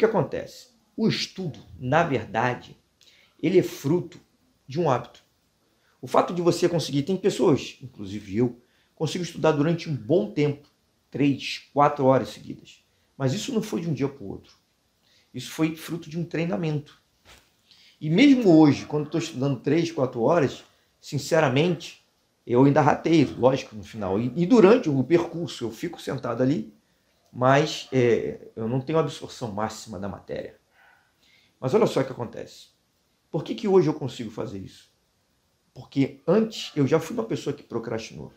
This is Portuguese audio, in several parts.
que acontece? O estudo, na verdade, ele é fruto de um hábito. O fato de você conseguir, tem pessoas, inclusive eu, consigo estudar durante um bom tempo, três, quatro horas seguidas. Mas isso não foi de um dia para o outro. Isso foi fruto de um treinamento. E mesmo hoje, quando estou estudando três, quatro horas, sinceramente, eu ainda rateio, lógico, no final. E, e durante o percurso eu fico sentado ali, mas é, eu não tenho absorção máxima da matéria. Mas olha só o que acontece. Por que, que hoje eu consigo fazer isso? Porque antes eu já fui uma pessoa que procrastinou.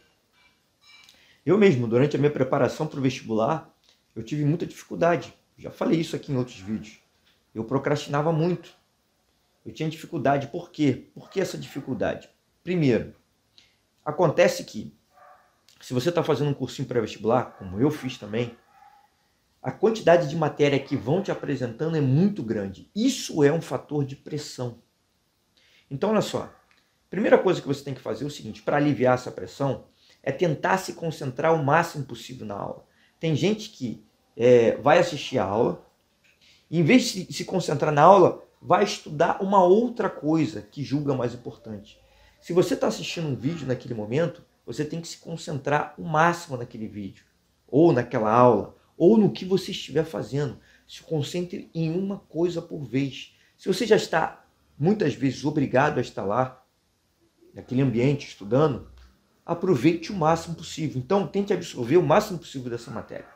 Eu mesmo, durante a minha preparação para o vestibular, eu tive muita dificuldade. Já falei isso aqui em outros vídeos. Eu procrastinava muito. Eu tinha dificuldade. Por quê? Por que essa dificuldade? Primeiro, acontece que se você está fazendo um cursinho pré-vestibular, como eu fiz também, a quantidade de matéria que vão te apresentando é muito grande. Isso é um fator de pressão. Então, olha só. Primeira coisa que você tem que fazer é o seguinte: para aliviar essa pressão, é tentar se concentrar o máximo possível na aula. Tem gente que é, vai assistir a aula, e em vez de se concentrar na aula, vai estudar uma outra coisa que julga mais importante. Se você está assistindo um vídeo naquele momento, você tem que se concentrar o máximo naquele vídeo, ou naquela aula, ou no que você estiver fazendo. Se concentre em uma coisa por vez. Se você já está muitas vezes obrigado a estar lá, naquele ambiente, estudando, aproveite o máximo possível. Então, tente absorver o máximo possível dessa matéria.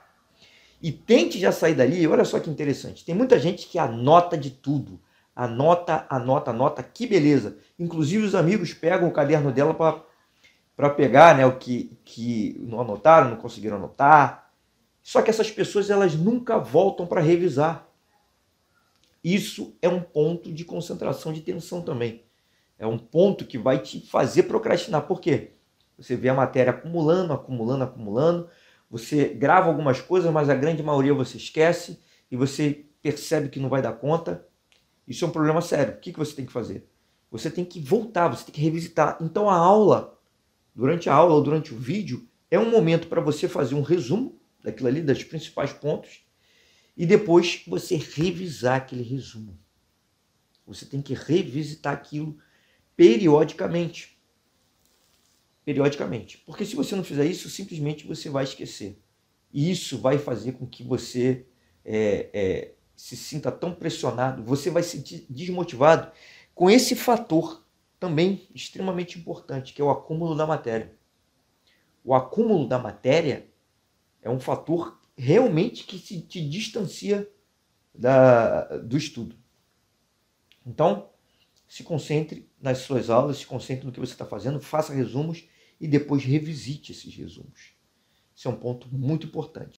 E tente já sair dali. Olha só que interessante. Tem muita gente que anota de tudo. Anota, anota, anota. Que beleza. Inclusive, os amigos pegam o caderno dela para pegar né, o que, que não anotaram, não conseguiram anotar só que essas pessoas elas nunca voltam para revisar. Isso é um ponto de concentração de tensão também. É um ponto que vai te fazer procrastinar. Por quê? Você vê a matéria acumulando, acumulando, acumulando. Você grava algumas coisas, mas a grande maioria você esquece e você percebe que não vai dar conta. Isso é um problema sério. O que você tem que fazer? Você tem que voltar, você tem que revisitar. Então a aula, durante a aula ou durante o vídeo, é um momento para você fazer um resumo daquilo ali, dos principais pontos, e depois você revisar aquele resumo. Você tem que revisitar aquilo periodicamente. Periodicamente. Porque se você não fizer isso, simplesmente você vai esquecer. E isso vai fazer com que você é, é, se sinta tão pressionado, você vai se desmotivado com esse fator também extremamente importante, que é o acúmulo da matéria. O acúmulo da matéria é um fator realmente que se, te distancia da, do estudo. Então, se concentre nas suas aulas, se concentre no que você está fazendo, faça resumos e depois revisite esses resumos. Isso é um ponto muito importante.